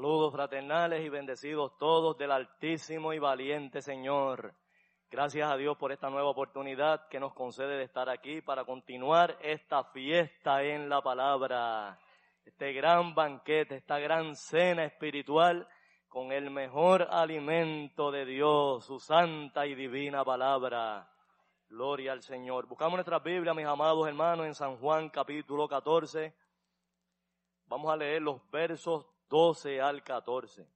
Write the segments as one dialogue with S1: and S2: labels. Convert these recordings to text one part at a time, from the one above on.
S1: Saludos fraternales y bendecidos todos del Altísimo y Valiente Señor. Gracias a Dios por esta nueva oportunidad que nos concede de estar aquí para continuar esta fiesta en la palabra, este gran banquete, esta gran cena espiritual con el mejor alimento de Dios, su santa y divina palabra. Gloria al Señor. Buscamos nuestra Biblia, mis amados hermanos, en San Juan capítulo 14. Vamos a leer los versos 12 al 14.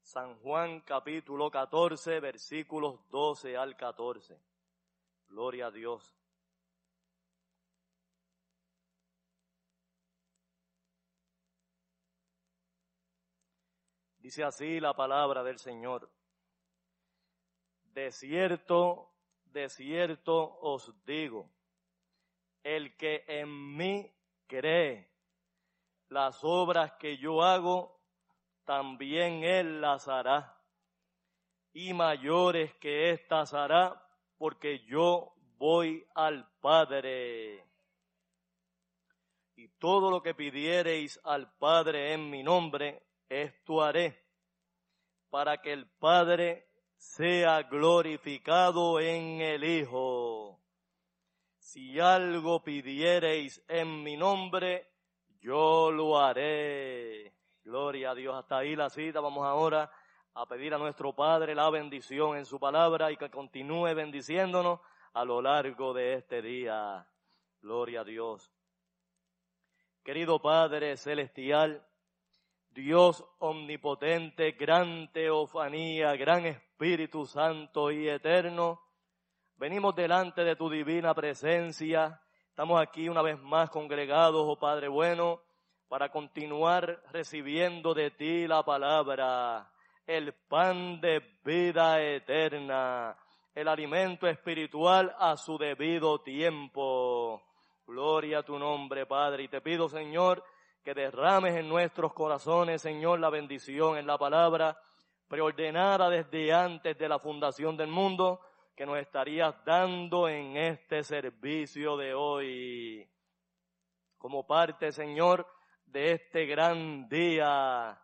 S1: San Juan capítulo 14, versículos 12 al 14. Gloria a Dios. Dice así la palabra del Señor. De cierto, de cierto os digo, el que en mí cree, las obras que yo hago, también Él las hará. Y mayores que éstas hará, porque yo voy al Padre. Y todo lo que pidiereis al Padre en mi nombre, esto haré, para que el Padre sea glorificado en el Hijo. Si algo pidiereis en mi nombre, yo lo haré. Gloria a Dios. Hasta ahí la cita. Vamos ahora a pedir a nuestro Padre la bendición en su palabra y que continúe bendiciéndonos a lo largo de este día. Gloria a Dios. Querido Padre Celestial, Dios omnipotente, gran teofanía, gran Espíritu Santo y eterno, venimos delante de tu divina presencia Estamos aquí una vez más congregados, oh Padre bueno, para continuar recibiendo de ti la palabra, el pan de vida eterna, el alimento espiritual a su debido tiempo. Gloria a tu nombre, Padre. Y te pido, Señor, que derrames en nuestros corazones, Señor, la bendición en la palabra, preordenada desde antes de la fundación del mundo, que nos estarías dando en este servicio de hoy. Como parte, Señor, de este gran día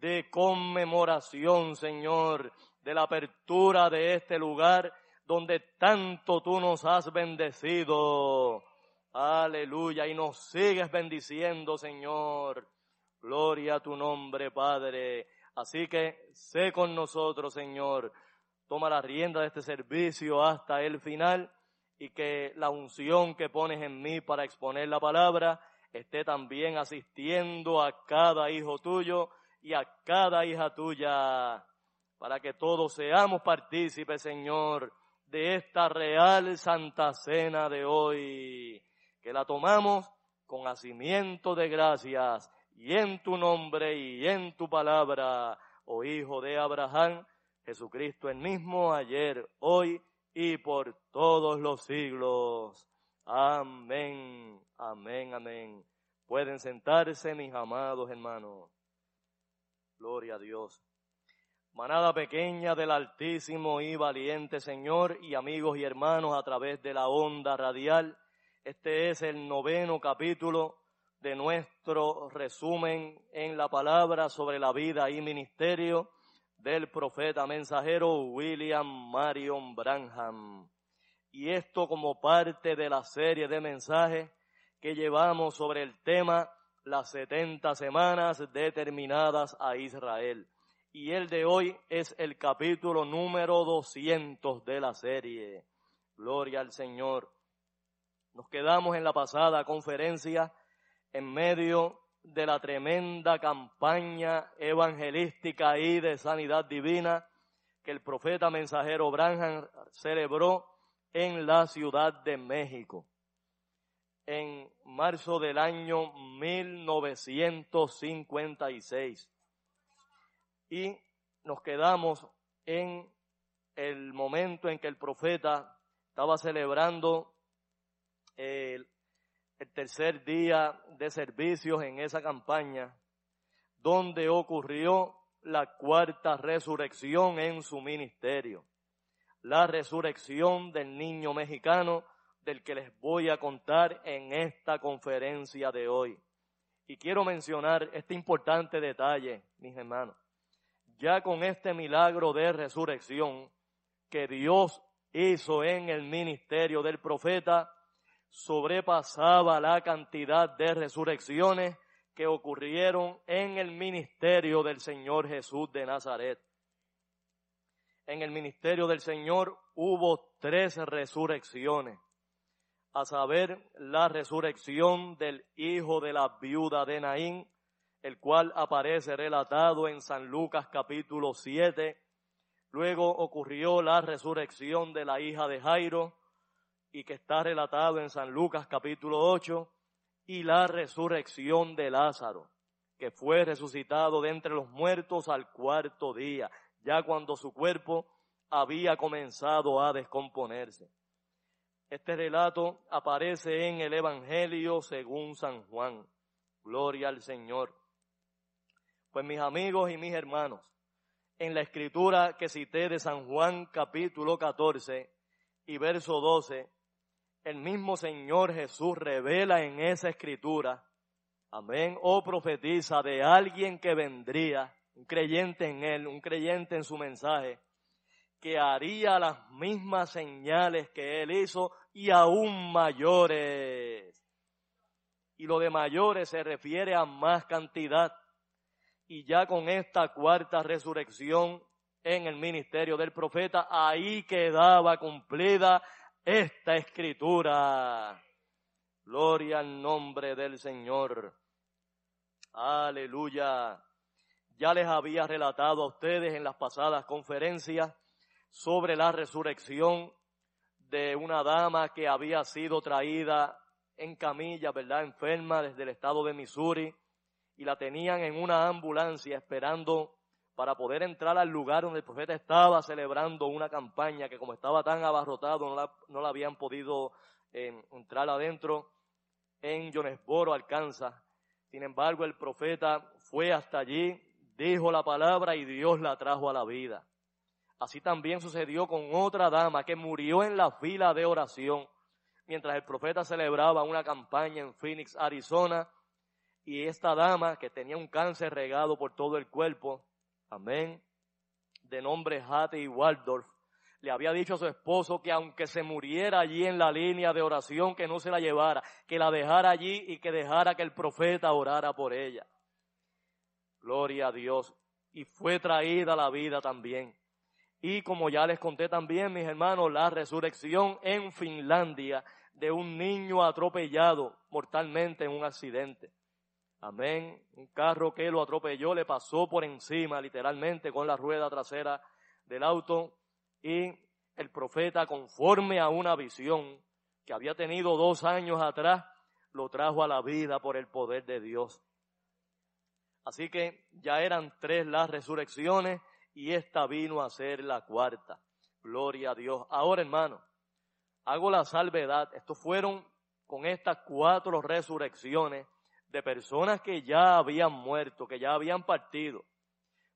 S1: de conmemoración, Señor, de la apertura de este lugar donde tanto tú nos has bendecido. Aleluya. Y nos sigues bendiciendo, Señor. Gloria a tu nombre, Padre. Así que sé con nosotros, Señor. Toma la rienda de este servicio hasta el final y que la unción que pones en mí para exponer la palabra esté también asistiendo a cada hijo tuyo y a cada hija tuya, para que todos seamos partícipes, Señor, de esta real Santa Cena de hoy, que la tomamos con hacimiento de gracias y en tu nombre y en tu palabra, oh Hijo de Abraham, Jesucristo el mismo ayer, hoy y por todos los siglos. Amén, amén, amén. Pueden sentarse mis amados hermanos. Gloria a Dios. Manada pequeña del Altísimo y valiente Señor y amigos y hermanos a través de la onda radial. Este es el noveno capítulo de nuestro resumen en la palabra sobre la vida y ministerio del profeta mensajero William Marion Branham y esto como parte de la serie de mensajes que llevamos sobre el tema las 70 semanas determinadas a Israel. Y el de hoy es el capítulo número 200 de la serie. Gloria al Señor. Nos quedamos en la pasada conferencia en medio de la tremenda campaña evangelística y de sanidad divina que el profeta mensajero Branham celebró en la Ciudad de México en marzo del año 1956. Y nos quedamos en el momento en que el profeta estaba celebrando el, el, tercer día de servicios en esa campaña, donde ocurrió la cuarta resurrección en su ministerio la resurrección del niño mexicano del que les voy a contar en esta conferencia de hoy. Y quiero mencionar este importante detalle, mis hermanos. Ya con este milagro de resurrección que Dios hizo en el ministerio del profeta, sobrepasaba la cantidad de resurrecciones que ocurrieron en el ministerio del Señor Jesús de Nazaret en el ministerio del Señor hubo tres resurrecciones, a saber, la resurrección del hijo de la viuda de Naín, el cual aparece relatado en San Lucas capítulo 7. Luego ocurrió la resurrección de la hija de Jairo, y que está relatado en San Lucas capítulo 8, y la resurrección de Lázaro, que fue resucitado de entre los muertos al cuarto día ya cuando su cuerpo había comenzado a descomponerse. Este relato aparece en el Evangelio según San Juan. Gloria al Señor. Pues mis amigos y mis hermanos, en la escritura que cité de San Juan capítulo 14 y verso 12, el mismo Señor Jesús revela en esa escritura, amén, o profetiza de alguien que vendría un creyente en Él, un creyente en su mensaje, que haría las mismas señales que Él hizo y aún mayores. Y lo de mayores se refiere a más cantidad. Y ya con esta cuarta resurrección en el ministerio del profeta, ahí quedaba cumplida esta escritura. Gloria al nombre del Señor. Aleluya. Ya les había relatado a ustedes en las pasadas conferencias sobre la resurrección de una dama que había sido traída en camilla, ¿verdad? Enferma desde el estado de Missouri y la tenían en una ambulancia esperando para poder entrar al lugar donde el profeta estaba celebrando una campaña que como estaba tan abarrotado no la, no la habían podido eh, entrar adentro en Jonesboro, Arkansas. Sin embargo, el profeta fue hasta allí, dijo la palabra y Dios la trajo a la vida. Así también sucedió con otra dama que murió en la fila de oración mientras el profeta celebraba una campaña en Phoenix, Arizona, y esta dama que tenía un cáncer regado por todo el cuerpo, amén, de nombre Hattie Waldorf, le había dicho a su esposo que aunque se muriera allí en la línea de oración, que no se la llevara, que la dejara allí y que dejara que el profeta orara por ella. Gloria a Dios. Y fue traída la vida también. Y como ya les conté también, mis hermanos, la resurrección en Finlandia de un niño atropellado mortalmente en un accidente. Amén. Un carro que lo atropelló le pasó por encima literalmente con la rueda trasera del auto y el profeta conforme a una visión que había tenido dos años atrás lo trajo a la vida por el poder de Dios. Así que ya eran tres las resurrecciones y esta vino a ser la cuarta. Gloria a Dios. Ahora, hermano, hago la salvedad. Estos fueron con estas cuatro resurrecciones de personas que ya habían muerto, que ya habían partido.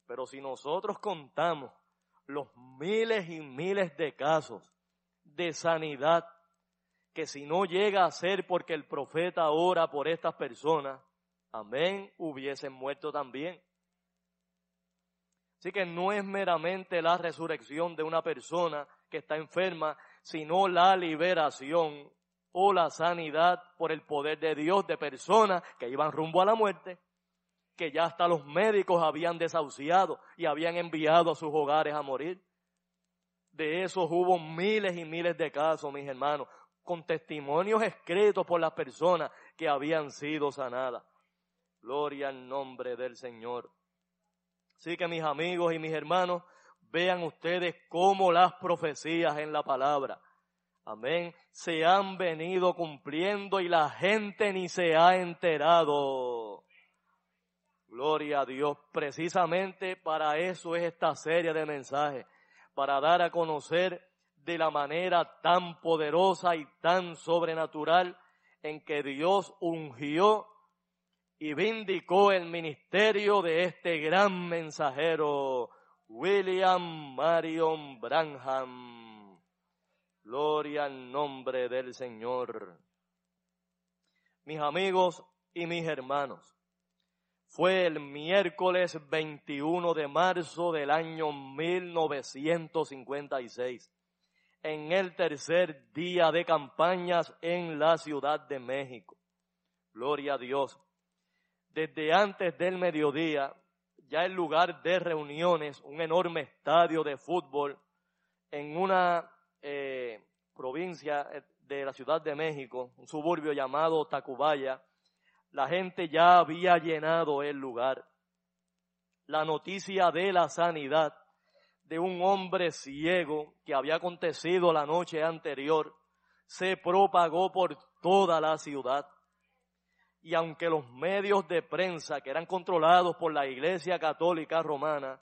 S1: Pero si nosotros contamos los miles y miles de casos de sanidad, que si no llega a ser porque el profeta ora por estas personas, amén, hubiesen muerto también. Así que no es meramente la resurrección de una persona que está enferma, sino la liberación o la sanidad por el poder de Dios de personas que iban rumbo a la muerte, que ya hasta los médicos habían desahuciado y habían enviado a sus hogares a morir. De esos hubo miles y miles de casos, mis hermanos, con testimonios escritos por las personas que habían sido sanadas. Gloria al nombre del Señor. Así que mis amigos y mis hermanos, vean ustedes cómo las profecías en la palabra, amén, se han venido cumpliendo y la gente ni se ha enterado. Gloria a Dios. Precisamente para eso es esta serie de mensajes, para dar a conocer de la manera tan poderosa y tan sobrenatural en que Dios ungió y vindicó el ministerio de este gran mensajero, William Marion Branham. Gloria al nombre del Señor. Mis amigos y mis hermanos, fue el miércoles 21 de marzo del año 1956, en el tercer día de campañas en la Ciudad de México. Gloria a Dios desde antes del mediodía, ya el lugar de reuniones, un enorme estadio de fútbol en una eh, provincia eh, de la Ciudad de México, un suburbio llamado Tacubaya, la gente ya había llenado el lugar. La noticia de la sanidad de un hombre ciego que había acontecido la noche anterior se propagó por toda la ciudad y aunque los medios de prensa que eran controlados por la Iglesia Católica Romana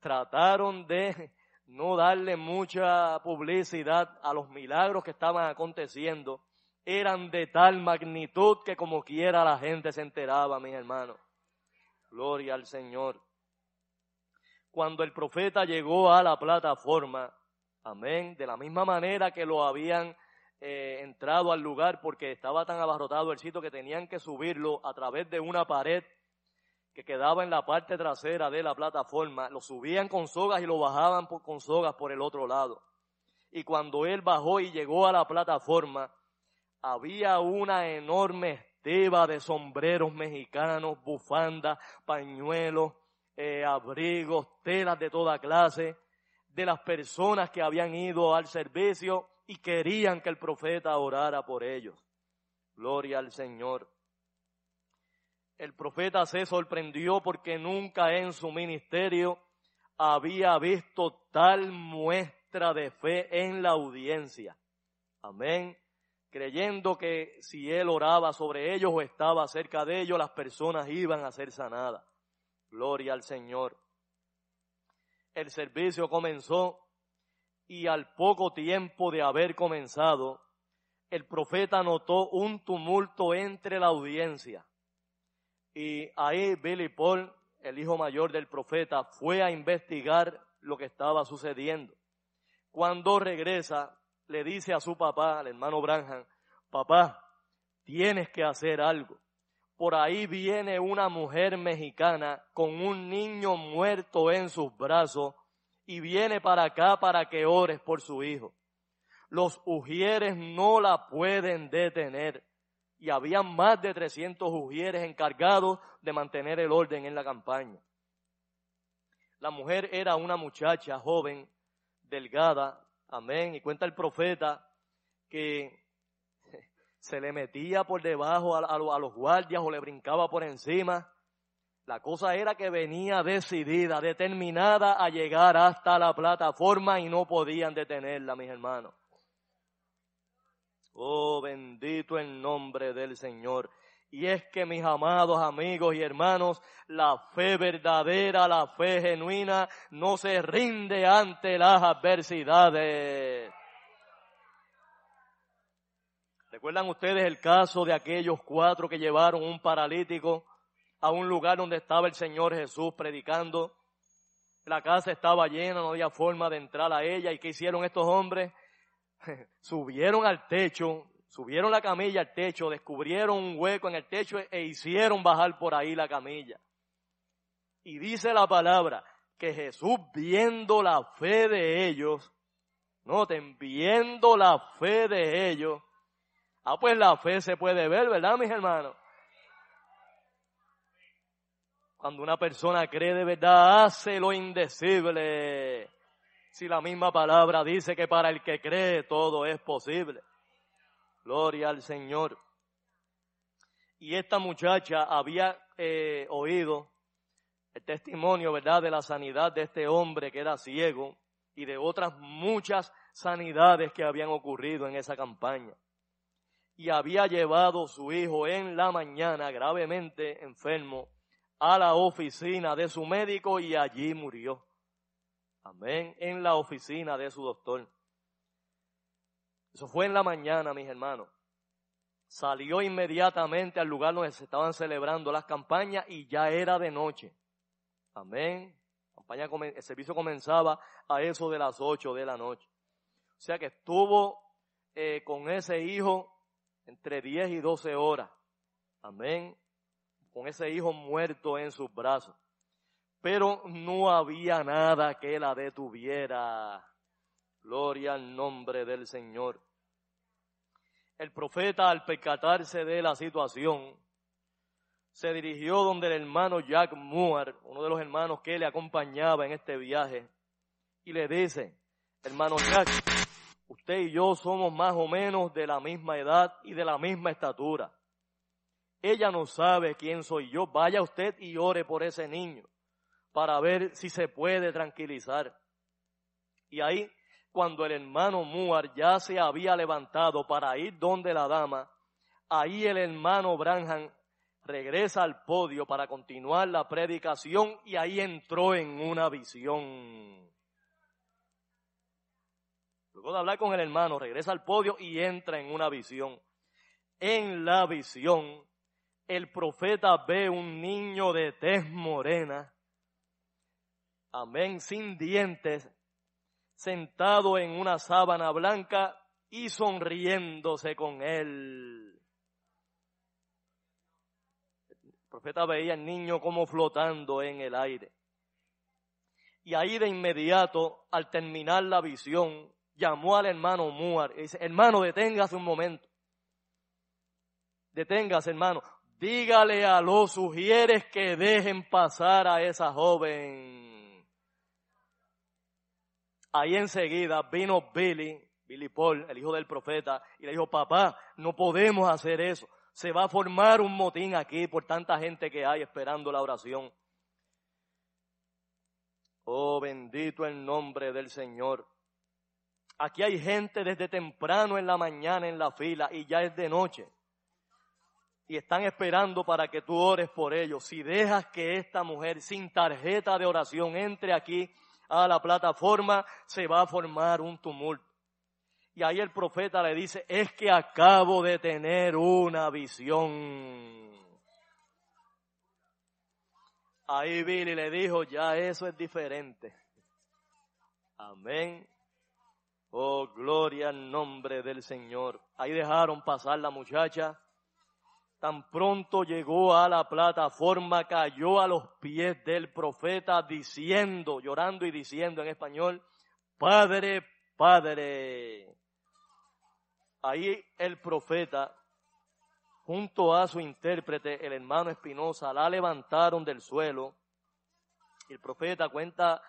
S1: trataron de no darle mucha publicidad a los milagros que estaban aconteciendo, eran de tal magnitud que como quiera la gente se enteraba, mis hermanos. Gloria al Señor. Cuando el profeta llegó a la plataforma, amén, de la misma manera que lo habían eh, entrado al lugar porque estaba tan abarrotado el sitio que tenían que subirlo a través de una pared que quedaba en la parte trasera de la plataforma. Lo subían con sogas y lo bajaban con sogas por el otro lado. Y cuando él bajó y llegó a la plataforma, había una enorme esteba de sombreros mexicanos, bufandas, pañuelos, eh, abrigos, telas de toda clase, de las personas que habían ido al servicio y querían que el profeta orara por ellos. Gloria al Señor. El profeta se sorprendió porque nunca en su ministerio había visto tal muestra de fe en la audiencia. Amén. creyendo que si él oraba sobre ellos o estaba cerca de ellos, las personas iban a ser sanadas. Gloria al Señor. El servicio comenzó y al poco tiempo de haber comenzado, el profeta notó un tumulto entre la audiencia. Y ahí Billy Paul, el hijo mayor del profeta, fue a investigar lo que estaba sucediendo. Cuando regresa, le dice a su papá, al hermano Branham, papá, tienes que hacer algo. Por ahí viene una mujer mexicana con un niño muerto en sus brazos y viene para acá para que ores por su hijo. Los ujieres no la pueden detener. Y había más de 300 ujieres encargados de mantener el orden en la campaña. La mujer era una muchacha joven, delgada, amén. Y cuenta el profeta que se le metía por debajo a, los guardias o le brincaba por encima. La cosa era que venía decidida, determinada a llegar hasta la plataforma y no podían detenerla, mis hermanos. Oh, bendito el nombre del Señor. Y es que mis amados amigos y hermanos, la fe verdadera, la fe genuina, no se rinde ante las adversidades. ¿Recuerdan ustedes el caso de aquellos cuatro que llevaron un paralítico a un lugar donde estaba el Señor Jesús predicando? La casa estaba llena, no había forma de entrar a ella. ¿Y qué hicieron estos hombres? Subieron al techo, subieron la camilla al techo, descubrieron un hueco en el techo e hicieron bajar por ahí la camilla. Y dice la palabra que Jesús viendo la fe de ellos, noten, viendo la fe de ellos, ah pues la fe se puede ver, ¿verdad mis hermanos? Cuando una persona cree de verdad, hace lo indecible. Si la misma palabra dice que para el que cree todo es posible. Gloria al Señor. Y esta muchacha había eh, oído el testimonio, ¿verdad?, de la sanidad de este hombre que era ciego y de otras muchas sanidades que habían ocurrido en esa campaña. Y había llevado su hijo en la mañana gravemente enfermo a la oficina de su médico y allí murió. Amén, en la oficina de su doctor. Eso fue en la mañana, mis hermanos. Salió inmediatamente al lugar donde se estaban celebrando las campañas y ya era de noche. Amén. el servicio comenzaba a eso de las ocho de la noche. O sea que estuvo eh, con ese hijo entre diez y doce horas. Amén. Con ese hijo muerto en sus brazos. Pero no había nada que la detuviera. Gloria al nombre del Señor. El profeta, al percatarse de la situación, se dirigió donde el hermano Jack Moore, uno de los hermanos que le acompañaba en este viaje, y le dice, hermano Jack, usted y yo somos más o menos de la misma edad y de la misma estatura. Ella no sabe quién soy yo. Vaya usted y ore por ese niño para ver si se puede tranquilizar. Y ahí cuando el hermano Muar ya se había levantado para ir donde la dama, ahí el hermano Branham regresa al podio para continuar la predicación y ahí entró en una visión. Luego de hablar con el hermano, regresa al podio y entra en una visión. En la visión, el profeta ve un niño de tez morena, amén, sin dientes, sentado en una sábana blanca y sonriéndose con él. El profeta veía al niño como flotando en el aire. Y ahí de inmediato, al terminar la visión, llamó al hermano Muar y dice, hermano, deténgase un momento. Deténgase, hermano. Dígale a los sugieres que dejen pasar a esa joven. Ahí enseguida vino Billy, Billy Paul, el hijo del profeta, y le dijo, papá, no podemos hacer eso. Se va a formar un motín aquí por tanta gente que hay esperando la oración. Oh, bendito el nombre del Señor. Aquí hay gente desde temprano en la mañana en la fila y ya es de noche. Y están esperando para que tú ores por ellos. Si dejas que esta mujer sin tarjeta de oración entre aquí a la plataforma, se va a formar un tumulto. Y ahí el profeta le dice, es que acabo de tener una visión. Ahí Billy le dijo, ya eso es diferente. Amén. Oh, gloria al nombre del Señor. Ahí dejaron pasar la muchacha. Tan pronto llegó a la plataforma, cayó a los pies del profeta diciendo, llorando y diciendo en español, Padre, Padre. Ahí el profeta, junto a su intérprete, el hermano Espinosa, la levantaron del suelo. El profeta cuenta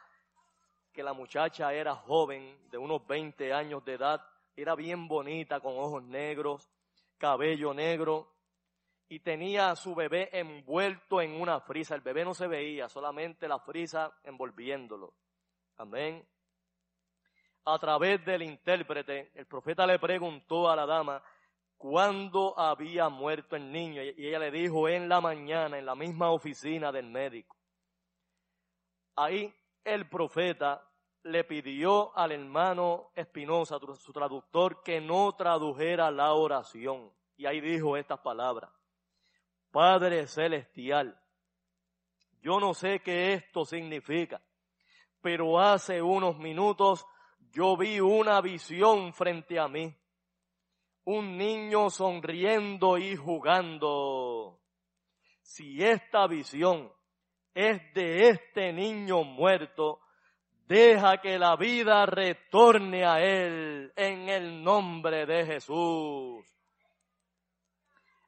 S1: que la muchacha era joven, de unos 20 años de edad, era bien bonita, con ojos negros, cabello negro, y tenía a su bebé envuelto en una frisa. El bebé no se veía, solamente la frisa envolviéndolo. Amén. A través del intérprete, el profeta le preguntó a la dama cuándo había muerto el niño y ella le dijo en la mañana, en la misma oficina del médico. Ahí el profeta le pidió al hermano Espinosa, su traductor, que no tradujera la oración. Y ahí dijo estas palabras. Padre Celestial, yo no sé qué esto significa, pero hace unos minutos yo vi una visión frente a mí. Un niño sonriendo y jugando. Si esta visión es de este niño muerto, deja que la vida retorne a él en el nombre de Jesús.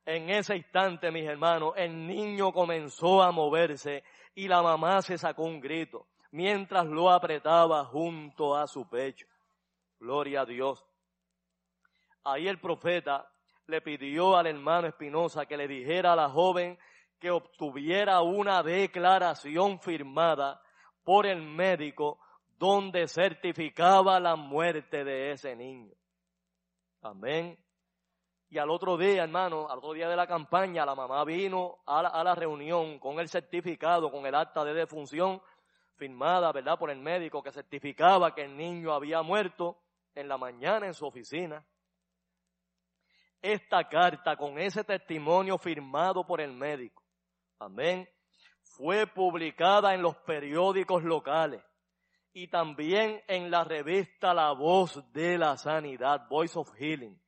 S1: En ese instante, mis hermanos, el niño comenzó a moverse y la mamá se sacó un grito mientras lo apretaba junto a su pecho. Gloria a Dios. Ahí el profeta le pidió al hermano Espinosa que le dijera a la joven que obtuviera una declaración firmada por el médico donde certificaba la muerte de ese niño. Amén. Y al otro día, hermano, al otro día de la campaña, la mamá vino a la, a la reunión con el certificado, con el acta de defunción firmada, ¿verdad?, por el médico que certificaba que el niño había muerto en la mañana en su oficina. Esta carta con ese testimonio firmado por el médico Amén. Fue publicada en los periódicos locales y también en la revista La Voz de la Sanidad, Voice of Healing,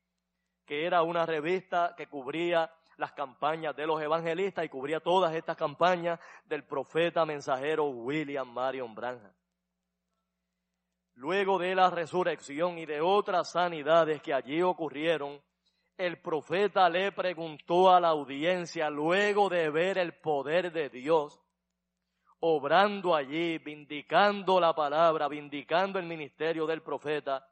S1: que era una revista que cubría las campañas de los evangelistas y cubría todas estas campañas del profeta mensajero William Marion Branham. Luego de la resurrección y de otras sanidades que allí ocurrieron, el profeta le preguntó a la audiencia luego de ver el poder de Dios obrando allí, vindicando la palabra, vindicando el ministerio del profeta,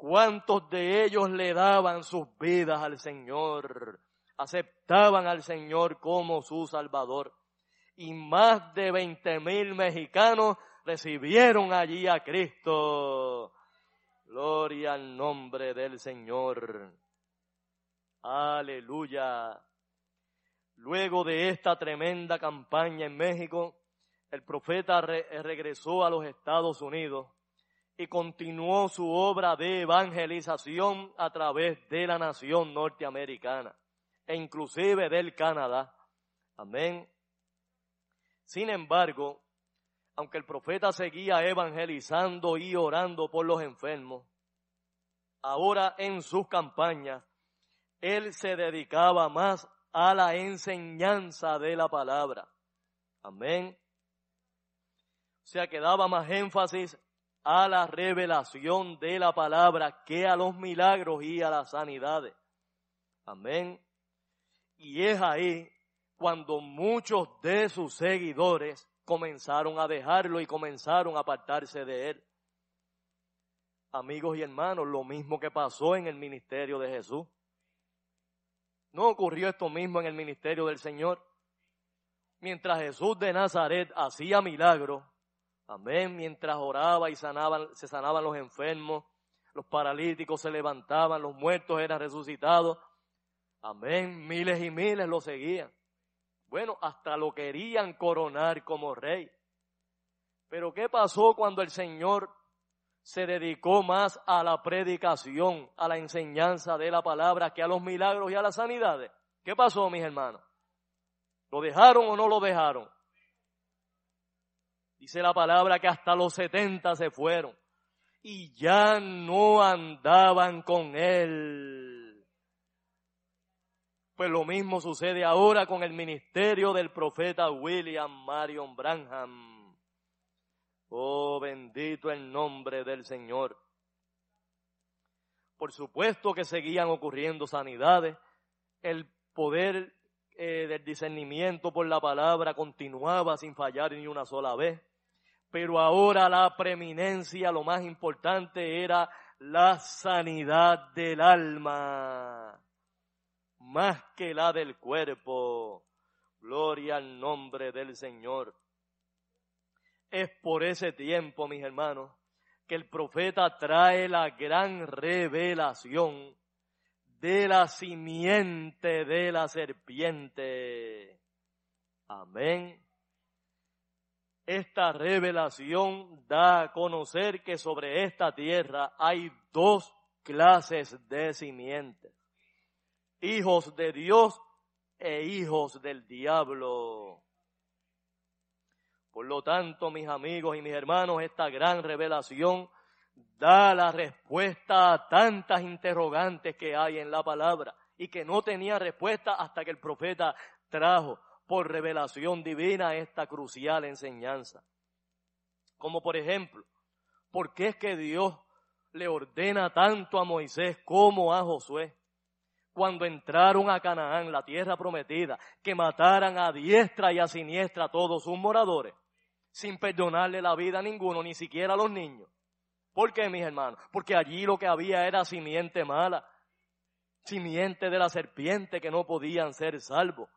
S1: cuántos de ellos le daban sus vidas al Señor, aceptaban al Señor como su Salvador. Y más de veinte mil mexicanos recibieron allí a Cristo. Gloria al nombre del Señor. Aleluya. Luego de esta tremenda campaña en México, el profeta regresó a los Estados Unidos y continuó su obra de evangelización a través de la nación norteamericana e inclusive del Canadá. Amén. Sin embargo, aunque el profeta seguía evangelizando y orando por los enfermos, ahora en sus campañas él se dedicaba más a la enseñanza de la palabra. Amén. O sea que daba más énfasis a la revelación de la palabra que a los milagros y a las sanidades. Amén. Y es ahí cuando muchos de sus seguidores comenzaron a dejarlo y comenzaron a apartarse de él. Amigos y hermanos, lo mismo que pasó en el ministerio de Jesús. ¿No ocurrió esto mismo en el ministerio del Señor? Mientras Jesús de Nazaret hacía milagros, amén, mientras oraba y sanaban, se sanaban los enfermos, los paralíticos se levantaban, los muertos eran resucitados. Amén, miles y miles lo seguían. Bueno, hasta lo querían coronar como rey. Pero ¿qué pasó cuando el Señor se dedicó más a la predicación, a la enseñanza de la palabra que a los milagros y a las sanidades? ¿Qué pasó, mis hermanos? ¿Lo dejaron o no lo dejaron? Dice la palabra que hasta los setenta se fueron y ya no andaban con él. Pues lo mismo sucede ahora con el ministerio del profeta William Marion Branham. Oh, bendito el nombre del Señor. Por supuesto que seguían ocurriendo sanidades. El poder eh, del discernimiento por la palabra continuaba sin fallar ni una sola vez pero ahora la preeminencia, lo más importante era la sanidad del alma, más que la del cuerpo. Gloria al nombre del Señor. Es por ese tiempo, mis hermanos, que el profeta trae la gran revelación de la simiente de la serpiente. Amén esta revelación da a conocer que sobre esta tierra hay dos clases de simientes. Hijos de Dios e hijos del diablo. Por lo tanto, mis amigos y mis hermanos, esta gran revelación da la respuesta a tantas interrogantes que hay en la palabra y que no tenía respuesta hasta que el profeta trajo por revelación divina esta crucial enseñanza. Como por ejemplo, ¿por qué es que Dios le ordena tanto a Moisés como a Josué? Cuando entraron a Canaán, la tierra prometida, que mataran a diestra y a siniestra a todos sus moradores, sin perdonarle la vida a ninguno, ni siquiera a los niños. ¿Por qué, mis hermanos? Porque allí lo que había era simiente mala, simiente de la serpiente que no podían ser salvos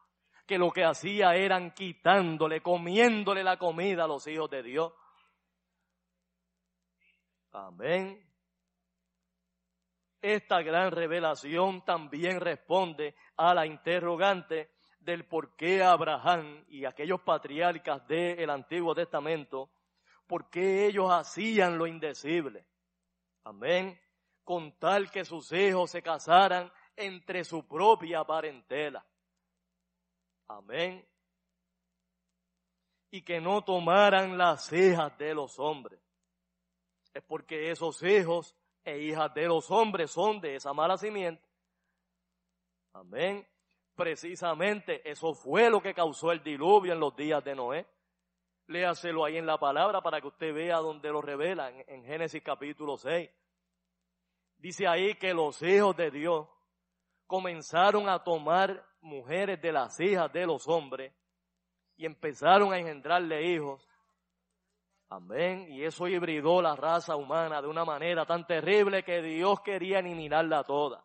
S1: que lo que hacía eran quitándole, comiéndole la comida a los hijos de Dios. Amén. Esta gran revelación también responde a la interrogante del por qué Abraham y aquellos patriarcas del Antiguo Testamento, por qué ellos hacían lo indecible. Amén. Con tal que sus hijos se casaran entre su propia parentela. Amén. Y que no tomaran las hijas de los hombres. Es porque esos hijos e hijas de los hombres son de esa mala simiente. Amén. Precisamente eso fue lo que causó el diluvio en los días de Noé. Léaselo ahí en la palabra para que usted vea donde lo revela en, Génesis capítulo 6. Dice ahí que los hijos de Dios comenzaron a tomar mujeres de las hijas de los hombres y empezaron a engendrarle hijos. Amén. Y eso hibridó la raza humana de una manera tan terrible que Dios quería eliminarla toda.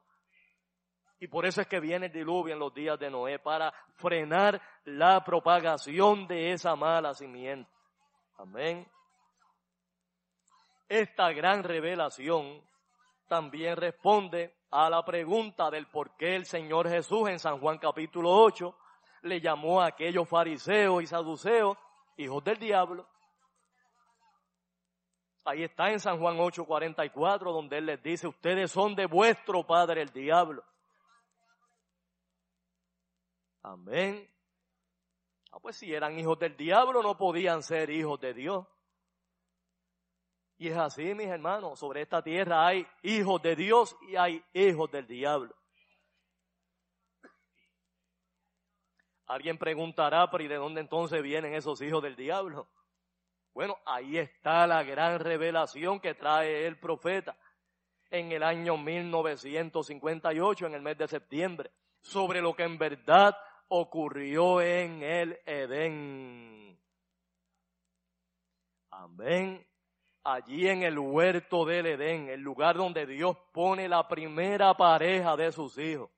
S1: Y por eso es que viene el diluvio en los días de Noé, para frenar la propagación de esa mala simiente. Amén. Esta gran revelación también responde a la pregunta del por qué el Señor Jesús en San Juan capítulo 8 le llamó a aquellos fariseos y saduceos hijos del diablo. Ahí está en San Juan 8:44 donde Él les dice, ustedes son de vuestro padre el diablo. Amén. Ah, pues si eran hijos del diablo no podían ser hijos de Dios. Y es así, mis hermanos, sobre esta tierra hay hijos de Dios y hay hijos del diablo. Alguien preguntará, pero ¿y de dónde entonces vienen esos hijos del diablo? Bueno, ahí está la gran revelación que trae el profeta en el año 1958, en el mes de septiembre, sobre lo que en verdad ocurrió en el Edén. Amén allí en el huerto del Edén, el lugar donde Dios pone la primera pareja de sus hijos.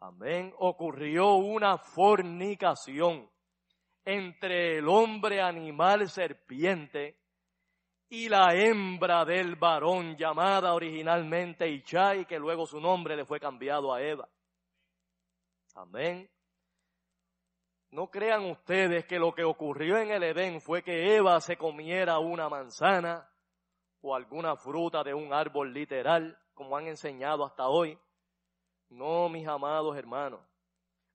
S1: Amén. Ocurrió una fornicación entre el hombre animal serpiente y la hembra del varón llamada originalmente Ichai, que luego su nombre le fue cambiado a Eva. Amén. No crean ustedes que lo que ocurrió en el Edén fue que Eva se comiera una manzana o alguna fruta de un árbol literal, como han enseñado hasta hoy. No, mis amados hermanos.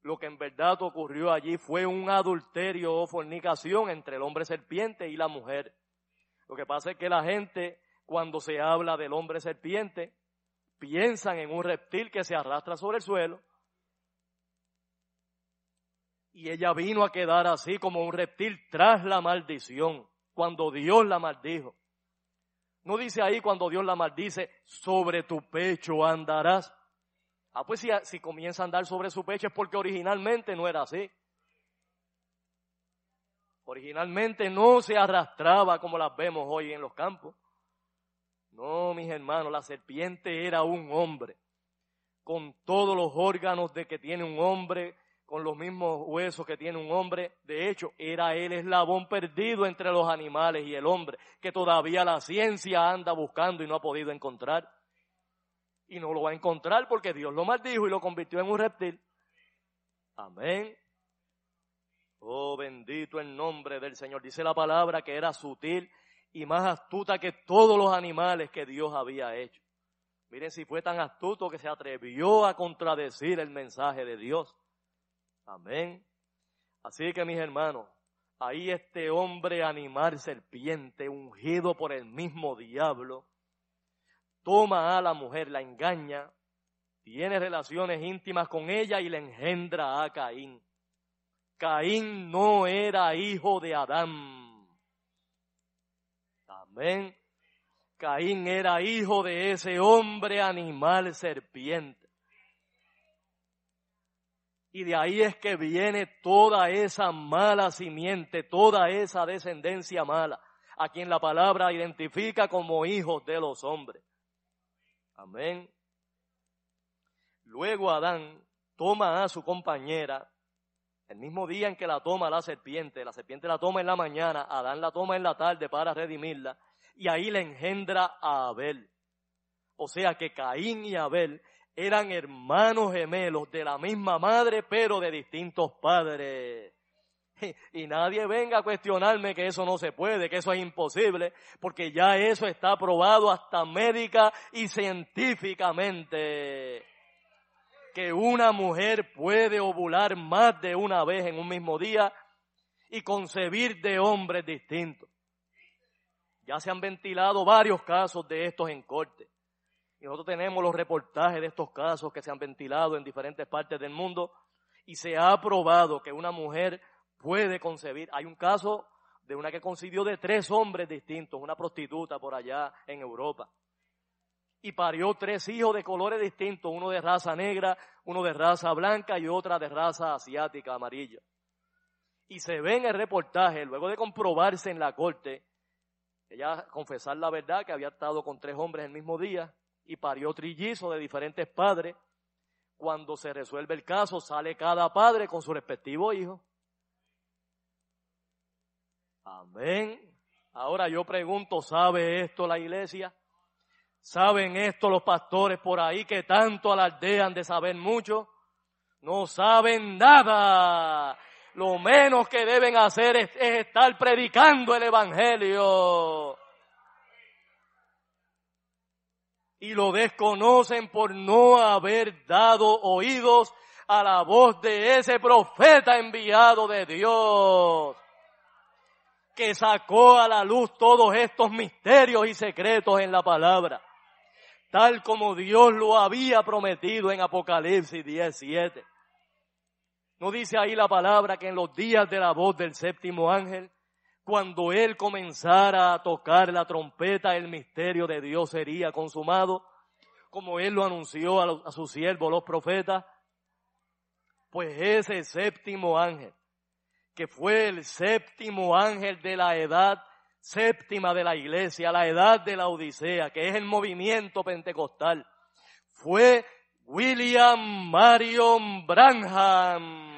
S1: Lo que en verdad ocurrió allí fue un adulterio o fornicación entre el hombre serpiente y la mujer. Lo que pasa es que la gente, cuando se habla del hombre serpiente, piensan en un reptil que se arrastra sobre el suelo. Y ella vino a quedar así como un reptil tras la maldición, cuando Dios la maldijo. No dice ahí cuando Dios la maldice, sobre tu pecho andarás. Ah, pues si, comienza a andar sobre su pecho es porque originalmente no era así. Originalmente no se arrastraba como las vemos hoy en los campos. No, mis hermanos, la serpiente era un hombre, con todos los órganos de que tiene un hombre, con los mismos huesos que tiene un hombre. De hecho, era el eslabón perdido entre los animales y el hombre, que todavía la ciencia anda buscando y no ha podido encontrar. Y no lo va a encontrar porque Dios lo maldijo y lo convirtió en un reptil. Amén. Oh, bendito el nombre del Señor. Dice la palabra que era sutil y más astuta que todos los animales que Dios había hecho. Miren si fue tan astuto que se atrevió a contradecir el mensaje de Dios. Amén. Así que mis hermanos, ahí este hombre animal serpiente, ungido por el mismo diablo, toma a la mujer, la engaña, tiene relaciones íntimas con ella y le engendra a Caín. Caín no era hijo de Adán. Amén. Caín era hijo de ese hombre animal serpiente. Y de ahí es que viene toda esa mala simiente, toda esa descendencia mala, a quien la palabra identifica como hijos de los hombres. Amén. Luego Adán toma a su compañera el mismo día en que la toma la serpiente, la serpiente la toma en la mañana, Adán la toma en la tarde para redimirla, y ahí le engendra a Abel. O sea que Caín y Abel eran hermanos gemelos de la misma madre, pero de distintos padres. Y nadie venga a cuestionarme que eso no se puede, que eso es imposible, porque ya eso está probado hasta médica y científicamente que una mujer puede ovular más de una vez en un mismo día y concebir de hombres distintos. Ya se han ventilado varios casos de estos en corte. Nosotros tenemos los reportajes de estos casos que se han ventilado en diferentes partes del mundo y se ha probado que una mujer puede concebir. Hay un caso de una que concibió de tres hombres distintos, una prostituta por allá en Europa y parió tres hijos de colores distintos, uno de raza negra, uno de raza blanca y otra de raza asiática amarilla. Y se ve en el reportaje, luego de comprobarse en la corte, ella confesar la verdad que había estado con tres hombres el mismo día y parió trillizos de diferentes padres. Cuando se resuelve el caso, sale cada padre con su respectivo hijo. Amén. Ahora yo pregunto, ¿sabe esto la iglesia? ¿Saben esto los pastores por ahí que tanto alardean de saber mucho? No saben nada. Lo menos que deben hacer es, estar predicando el Evangelio. Y lo desconocen por no haber dado oídos a la voz de ese profeta enviado de Dios que sacó a la luz todos estos misterios y secretos en la palabra tal como Dios lo había prometido en Apocalipsis 17. ¿No dice ahí la palabra que en los días de la voz del séptimo ángel, cuando él comenzara a tocar la trompeta, el misterio de Dios sería consumado, como él lo anunció a, sus siervos, los profetas? Pues ese séptimo ángel, que fue el séptimo ángel de la edad séptima de la iglesia, la edad de la Odisea, que es el movimiento pentecostal, fue William Marion Branham.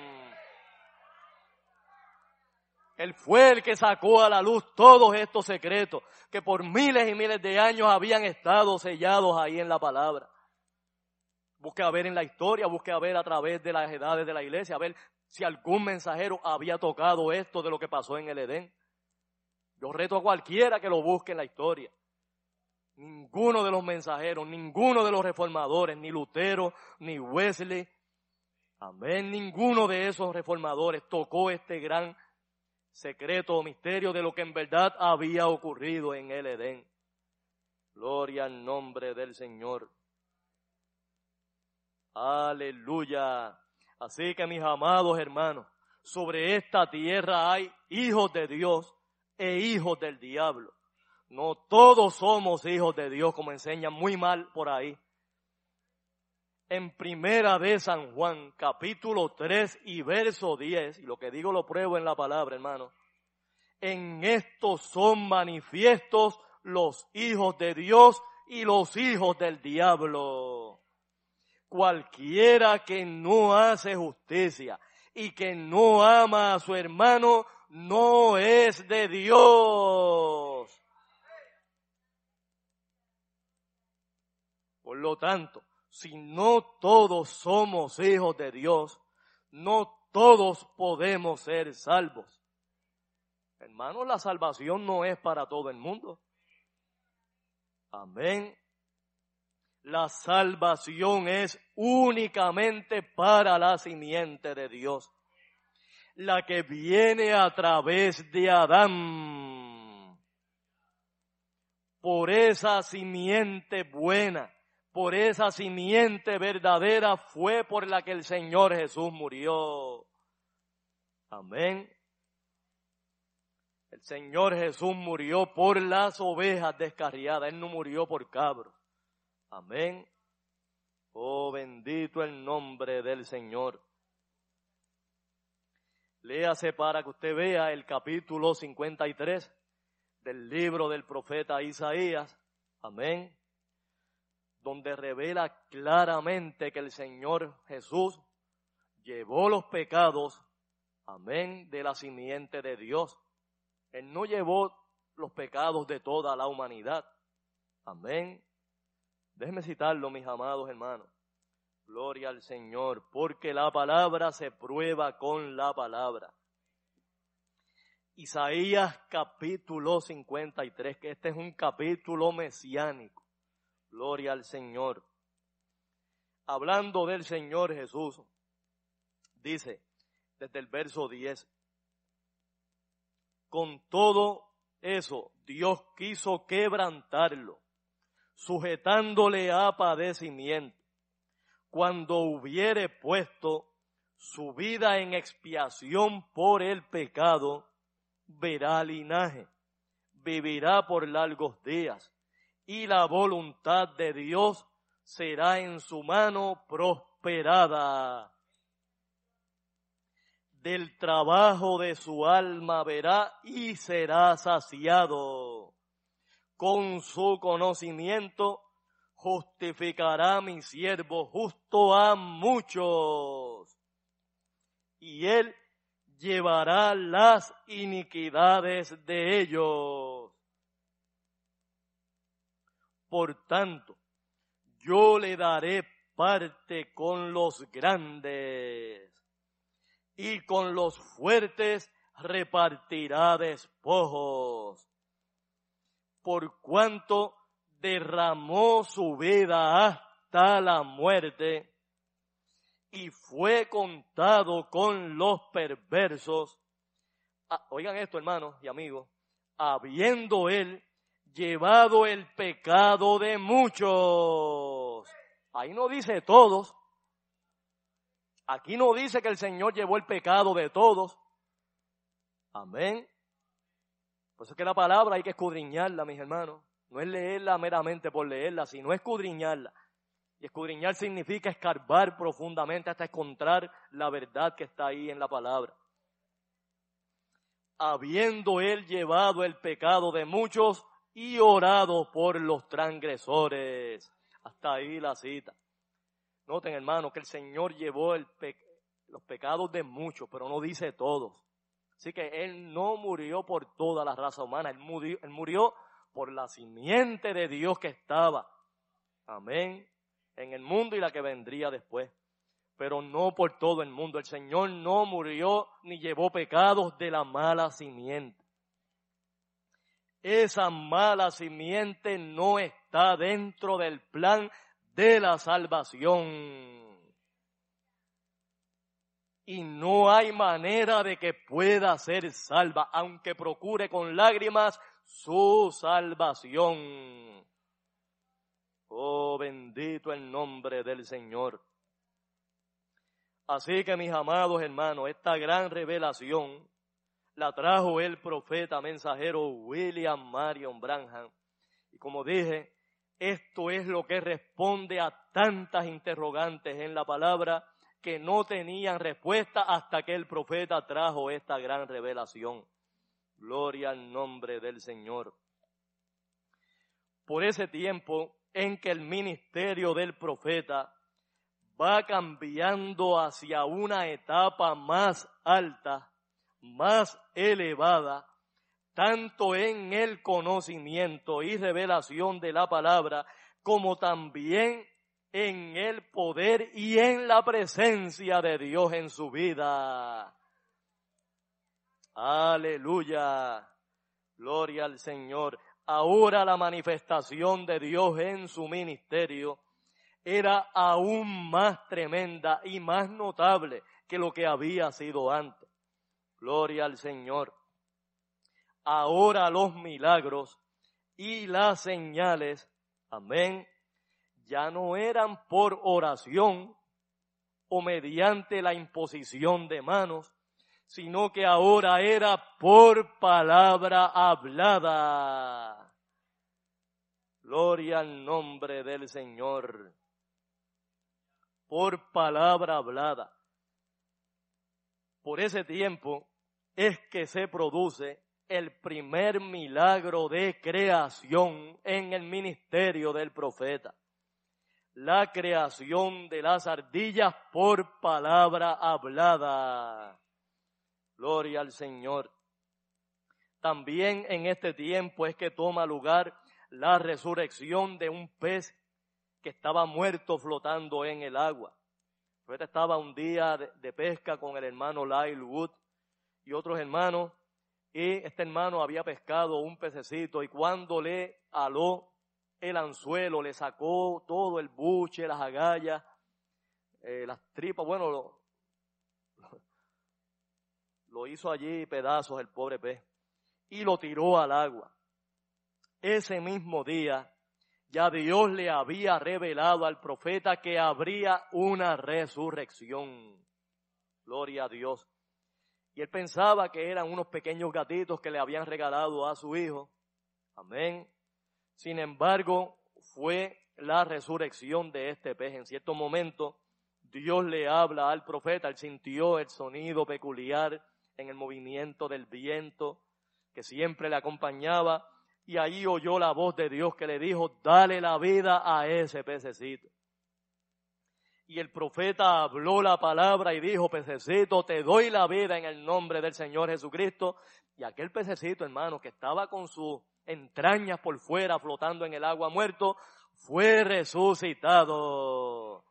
S1: Él fue el que sacó a la luz todos estos secretos que por miles y miles de años habían estado sellados ahí en la palabra. Busque a ver en la historia, busque a ver a través de las edades de la iglesia, a ver si algún mensajero había tocado esto de lo que pasó en el Edén. Yo reto a cualquiera que lo busque en la historia. Ninguno de los mensajeros, ninguno de los reformadores, ni Lutero, ni Wesley, amén, ninguno de esos reformadores tocó este gran secreto o misterio de lo que en verdad había ocurrido en el Edén. Gloria al nombre del Señor. Aleluya. Así que mis amados hermanos, sobre esta tierra hay hijos de Dios e hijos del diablo. No todos somos hijos de Dios, como enseñan muy mal por ahí. En primera de San Juan, capítulo 3 y verso 10, y lo que digo lo pruebo en la palabra, hermano. En esto son manifiestos los hijos de Dios y los hijos del diablo. Cualquiera que no hace justicia y que no ama a su hermano no es de Dios. Por lo tanto, si no todos somos hijos de Dios, no todos podemos ser salvos. Hermanos, la salvación no es para todo el mundo. Amén. La salvación es únicamente para la simiente de Dios. La que viene a través de Adán. Por esa simiente buena por esa simiente verdadera fue por la que el Señor Jesús murió. Amén. El Señor Jesús murió por las ovejas descarriadas. Él no murió por cabros. Amén. Oh, bendito el nombre del Señor. Léase para que usted vea el capítulo 53 del libro del profeta Isaías. Amén donde revela claramente que el Señor Jesús llevó los pecados, amén, de la simiente de Dios. Él no llevó los pecados de toda la humanidad. Amén. Déjenme citarlo, mis amados hermanos. Gloria al Señor, porque la palabra se prueba con la palabra. Isaías capítulo 53, que este es un capítulo mesiánico. Gloria al Señor. Hablando del Señor Jesús, dice desde el verso 10, con todo eso Dios quiso quebrantarlo, sujetándole a padecimiento, cuando hubiere puesto su vida en expiación por el pecado, verá linaje, vivirá por largos días y la voluntad de Dios será en su mano prosperada. Del trabajo de su alma verá y será saciado. Con su conocimiento justificará mi siervo justo a muchos. Y él llevará las iniquidades de ellos por tanto, yo le daré parte con los grandes y con los fuertes repartirá despojos, por cuanto derramó su vida hasta la muerte y fue contado con los perversos. Ah, oigan esto, hermanos y amigos, habiendo él llevado el pecado de muchos. Ahí no dice todos. Aquí no dice que el Señor llevó el pecado de todos. Amén. Por eso es que la palabra hay que escudriñarla, mis hermanos. No es leerla meramente por leerla, sino escudriñarla. Y escudriñar significa escarbar profundamente hasta encontrar la verdad que está ahí en la palabra. Habiendo él llevado el pecado de muchos, y orado por los transgresores. Hasta ahí la cita. Noten, hermano, que el Señor llevó los pecados de muchos, pero no dice todos. Así que Él no murió por toda la raza humana, Él murió, él murió por la simiente de Dios que estaba. Amén. En el mundo y la que vendría después. Pero no por todo el mundo. El Señor no murió ni llevó pecados de la mala simiente. Esa mala simiente no está dentro del plan de la salvación y no hay manera de que pueda ser salva, aunque procure con lágrimas su salvación. Oh, bendito el nombre del Señor. Así que mis amados hermanos, esta gran revelación la trajo el profeta mensajero William Marion Branham. Y como dije, esto es lo que responde a tantas interrogantes en la palabra que no tenían respuesta hasta que el profeta trajo esta gran revelación. Gloria al nombre del Señor. Por ese tiempo en que el ministerio del profeta va cambiando hacia una etapa más alta, más elevada, tanto en el conocimiento y revelación de la palabra, como también en el poder y en la presencia de Dios en su vida. Aleluya. Gloria al Señor. Ahora la manifestación de Dios en su ministerio era aún más tremenda y más notable que lo que había sido antes. Gloria al Señor. Ahora los milagros y las señales, amén, ya no eran por oración o mediante la imposición de manos, sino que ahora era por palabra hablada. Gloria al nombre del Señor. Por palabra hablada. Por ese tiempo es que se produce el primer milagro de creación en el ministerio del profeta la creación de las ardillas por palabra hablada. Gloria al Señor. También en este tiempo es que toma lugar la resurrección de un pez que estaba muerto flotando en el agua. Este estaba un día de, pesca con el hermano Lyle Wood y otros hermanos y este hermano había pescado un pececito y cuando le aló el anzuelo, le sacó todo el buche, las agallas, eh, las tripas, bueno, lo hizo allí pedazos el pobre pez y lo tiró al agua. Ese mismo día ya Dios le había revelado al profeta que habría una resurrección. Gloria a Dios. Y él pensaba que eran unos pequeños gatitos que le habían regalado a su hijo. Amén. Sin embargo, fue la resurrección de este pez. En cierto momento, Dios le habla al profeta, él sintió el sonido peculiar en el movimiento del viento que siempre le acompañaba y ahí oyó la voz de Dios que le dijo, dale la vida a ese pececito. Y el profeta habló la palabra y dijo, pececito, te doy la vida en el nombre del Señor Jesucristo. Y aquel pececito, hermano, que estaba con su entrañas por fuera flotando en el agua muerto, fue resucitado.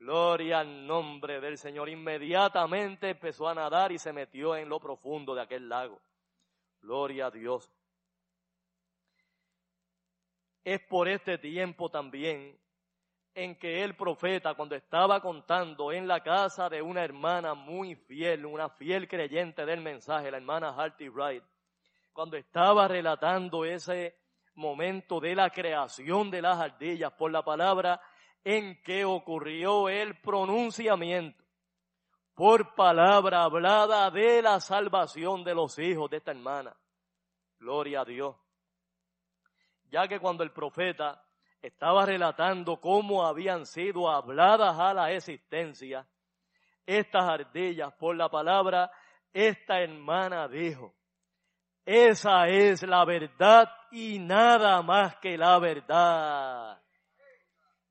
S1: Gloria al nombre del Señor. Inmediatamente empezó a nadar y se metió en lo profundo de aquel lago. Gloria a Dios. Es por este tiempo también en que el profeta, cuando estaba contando en la casa de una hermana muy fiel, una fiel creyente del mensaje, la hermana Harty Wright, cuando estaba relatando ese momento de la creación de las ardillas por la palabra en que ocurrió el pronunciamiento por palabra hablada de la salvación de los hijos de esta hermana. Gloria a Dios. Ya que cuando el profeta estaba relatando cómo habían sido habladas a la existencia estas ardillas por la palabra, esta hermana dijo, esa es la verdad y nada más que la verdad.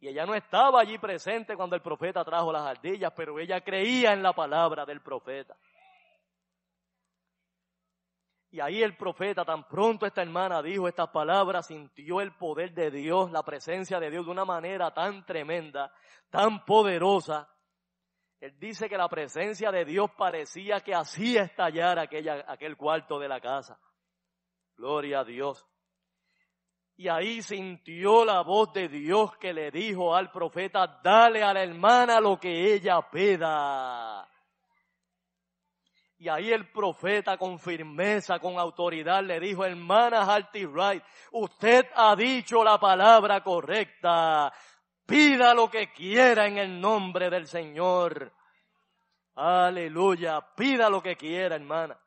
S1: Y ella no estaba allí presente cuando el profeta trajo las ardillas, pero ella creía en la palabra del profeta. Y ahí el profeta, tan pronto esta hermana dijo estas palabras, sintió el poder de Dios, la presencia de Dios de una manera tan tremenda, tan poderosa. Él dice que la presencia de Dios parecía que hacía estallar aquella, aquel cuarto de la casa. Gloria a Dios. Y ahí sintió la voz de Dios que le dijo al profeta, dale a la hermana lo que ella pida. Y ahí el profeta con firmeza, con autoridad le dijo, hermana Harty Wright, usted ha dicho la palabra correcta. Pida lo que quiera en el nombre del Señor. Aleluya. Pida lo que quiera, hermana.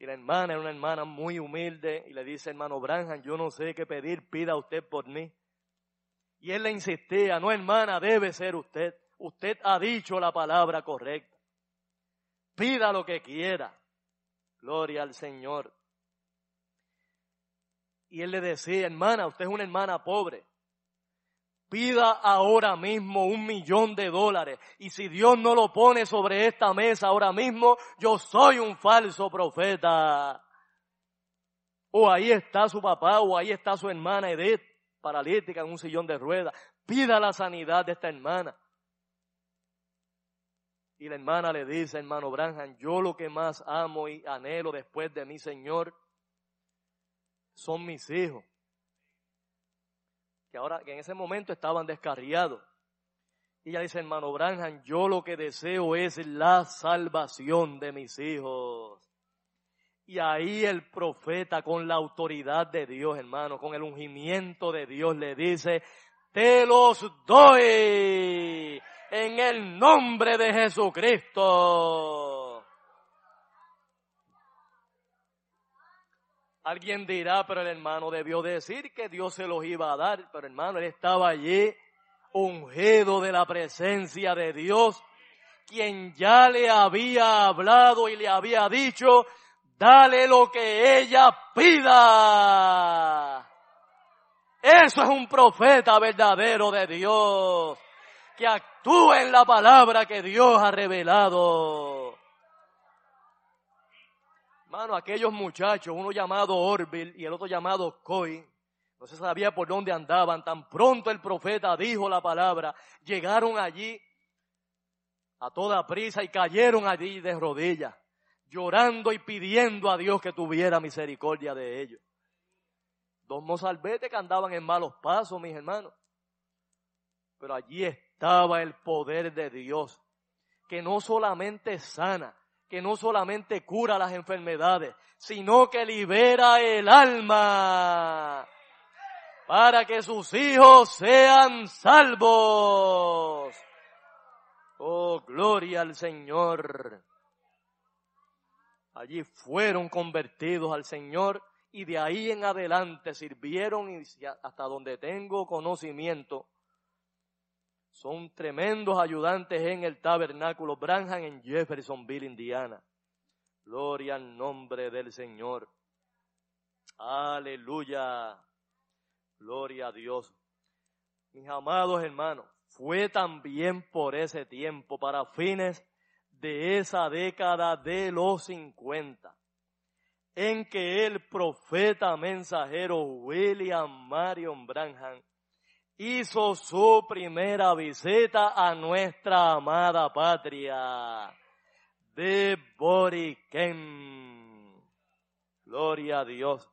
S1: Y la hermana era una hermana muy humilde y le dice, hermano Branham, yo no sé qué pedir, pida usted por mí. Y él le insistía, no hermana, debe ser usted. Usted ha dicho la palabra correcta. Pida lo que quiera. Gloria al Señor. Y él le decía, hermana, usted es una hermana pobre. Pida ahora mismo un millón de dólares. Y si Dios no lo pone sobre esta mesa ahora mismo, yo soy un falso profeta. O ahí está su papá, o ahí está su hermana Edith, paralítica en un sillón de ruedas. Pida la sanidad de esta hermana. Y la hermana le dice, hermano Branham, yo lo que más amo y anhelo después de mi Señor son mis hijos. Que ahora, que en ese momento estaban descarriados. Y ella dice, hermano Branham, yo lo que deseo es la salvación de mis hijos. Y ahí el profeta con la autoridad de Dios, hermano, con el ungimiento de Dios le dice, te los doy en el nombre de Jesucristo. Alguien dirá, pero el hermano debió decir que Dios se los iba a dar, pero hermano, él estaba allí ungido de la presencia de Dios, quien ya le había hablado y le había dicho, dale lo que ella pida. Eso es un profeta verdadero de Dios que actúa en la palabra que Dios ha revelado. Hermano, aquellos muchachos, uno llamado Orville y el otro llamado Coy, no se sabía por dónde andaban. Tan pronto el profeta dijo la palabra, llegaron allí a toda prisa y cayeron allí de rodillas, llorando y pidiendo a Dios que tuviera misericordia de ellos. Dos mozalbetes que andaban en malos pasos, mis hermanos. Pero allí estaba el poder de Dios, que no solamente sana, que no solamente cura las enfermedades, sino que libera el alma para que sus hijos sean salvos. Oh, gloria al Señor. Allí fueron convertidos al Señor y de ahí en adelante sirvieron y hasta donde tengo conocimiento son tremendos ayudantes en el tabernáculo Branham en Jeffersonville, Indiana. Gloria al nombre del Señor. Aleluya. Gloria a Dios. Mis amados hermanos, fue también por ese tiempo, para fines de esa década de los 50, en que el profeta mensajero William Marion Branham hizo su primera visita a nuestra amada patria de Boriquén. Gloria a Dios.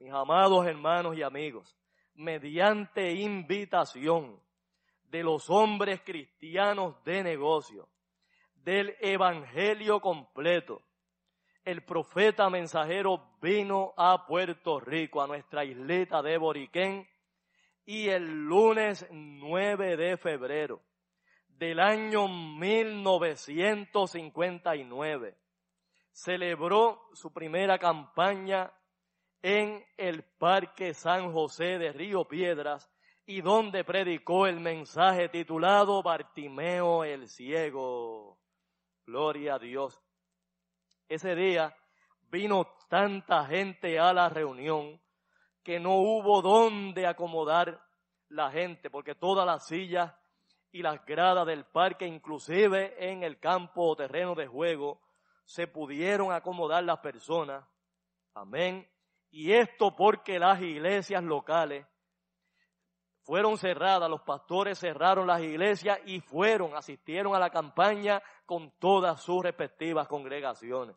S1: Mis amados hermanos y amigos, mediante invitación de los hombres cristianos de negocio, del evangelio completo, el profeta mensajero vino a Puerto Rico, a nuestra isleta de Boriquén, y el lunes 9 de febrero del año 1959 celebró su primera campaña en el Parque San José de Río Piedras y donde predicó el mensaje titulado Bartimeo el Ciego. Gloria a Dios. Ese día vino tanta gente a la reunión que no hubo dónde acomodar la gente, porque todas las sillas y las gradas del parque, inclusive en el campo o terreno de juego, se pudieron acomodar las personas. Amén. Y esto porque las iglesias locales fueron cerradas, los pastores cerraron las iglesias y fueron, asistieron a la campaña con todas sus respectivas congregaciones.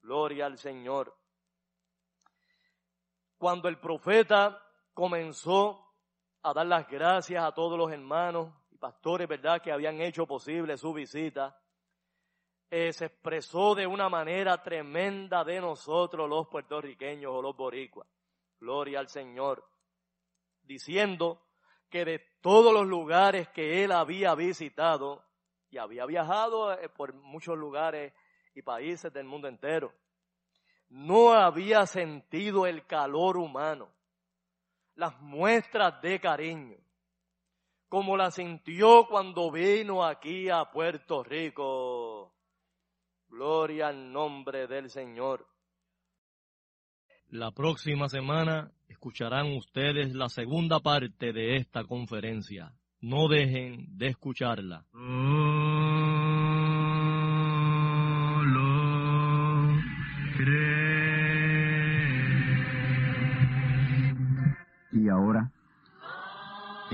S1: Gloria al Señor. Cuando el profeta comenzó a dar las gracias a todos los hermanos y pastores, ¿verdad?, que habían hecho posible su visita, eh, se expresó de una manera tremenda de nosotros los puertorriqueños o los boricuas. Gloria al Señor. Diciendo que de todos los lugares que él había visitado, y había viajado eh, por muchos lugares y países del mundo entero, no había sentido el calor humano, las muestras de cariño, como la sintió cuando vino aquí a Puerto Rico. Gloria al nombre del Señor. La próxima semana escucharán ustedes la segunda parte de esta conferencia. No dejen de escucharla.
S2: Y